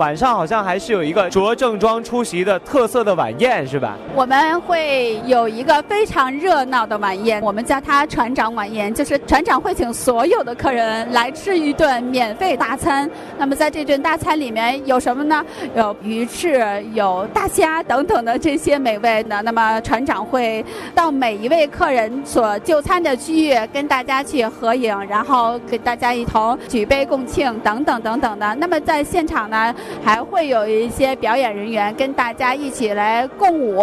晚上好像还是有一个着正装出席的特色的晚宴，是吧？我们会有一个非常热闹的晚宴，我们叫它船长晚宴，就是船长会请所有的客人来吃一顿免费大餐。那么在这顿大餐里面有什么呢？有鱼翅，有大虾等等的这些美味呢。那么船长会到每一位客人所就餐的区域跟大家去合影，然后给大家一同举杯共庆等等等等的。那么在现场呢，还会有一些表演人员跟大家一起来共舞，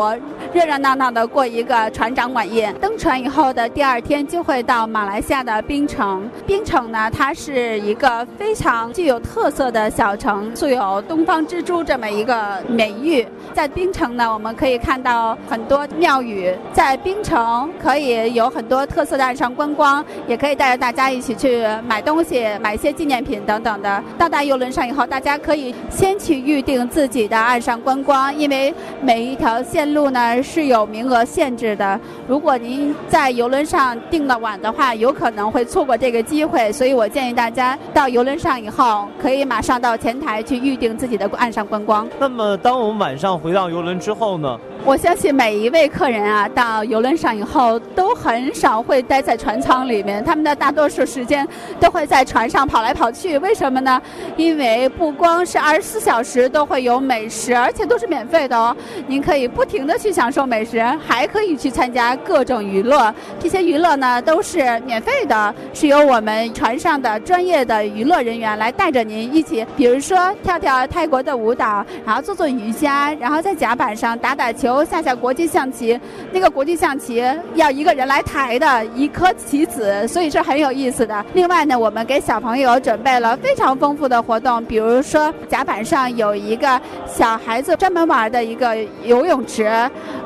热热闹闹的过一个船长晚宴。登船以后的第二天就会到马来西亚的槟城。槟城呢，它是一个非常具有特色的小城，素有“东方之珠”这么一个美誉。在槟城呢，我们可以看到很多庙宇。在槟城可以有很多特色的岸上观光，也可以带着大家一起去买东西、买一些纪念品等等的。到达游轮上以后，大家可以先去预定自己的岸上观光，因为每一条线路呢是有名额限制的。如果您在游轮上订的晚的话，有可能会错过这个机会。所以我建议大家到游轮上以后，可以马上到前台去预定自己的岸上观光。那么，当我们晚上回到游轮之后呢？我相信每一位客人啊，到游轮上以后都很少会待在船舱里面，他们的大多数时间都会在船上跑来跑去。为什么呢？因为不光是二十四小时都会有美食，而且都是免费的哦。您可以不停的去享受美食，还可以去参加各种娱乐。这些娱乐呢都是免费的，是由我们船上的专业的娱乐人员来带着您一起，比如说跳跳泰国的舞蹈，然后做做瑜伽，然后在甲板上打打球。下下国际象棋，那个国际象棋要一个人来抬的，一颗棋子，所以是很有意思的。另外呢，我们给小朋友准备了非常丰富的活动，比如说甲板上有一个小孩子专门玩的一个游泳池，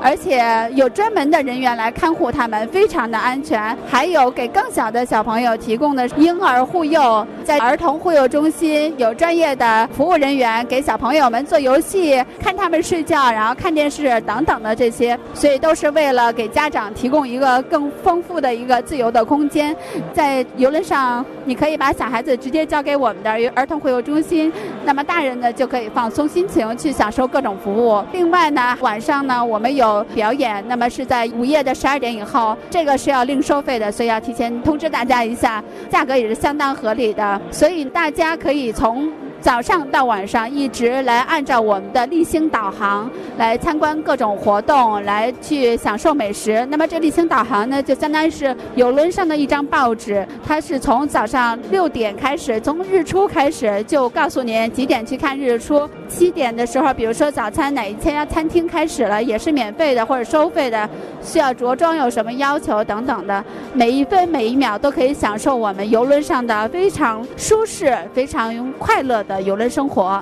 而且有专门的人员来看护他们，非常的安全。还有给更小的小朋友提供的婴儿护幼，在儿童护幼中心有专业的服务人员给小朋友们做游戏、看他们睡觉，然后看电视等。等等的这些，所以都是为了给家长提供一个更丰富的一个自由的空间。在游轮上，你可以把小孩子直接交给我们的儿童会游中心，那么大人呢就可以放松心情去享受各种服务。另外呢，晚上呢我们有表演，那么是在午夜的十二点以后，这个是要另收费的，所以要提前通知大家一下，价格也是相当合理的，所以大家可以从。早上到晚上一直来按照我们的立星导航来参观各种活动，来去享受美食。那么这立星导航呢，就相当于是游轮上的一张报纸，它是从早上六点开始，从日出开始就告诉您几点去看日出。七点的时候，比如说早餐哪一家餐厅开始了，也是免费的或者收费的，需要着装有什么要求等等的，每一分每一秒都可以享受我们游轮上的非常舒适、非常快乐的。游轮生活。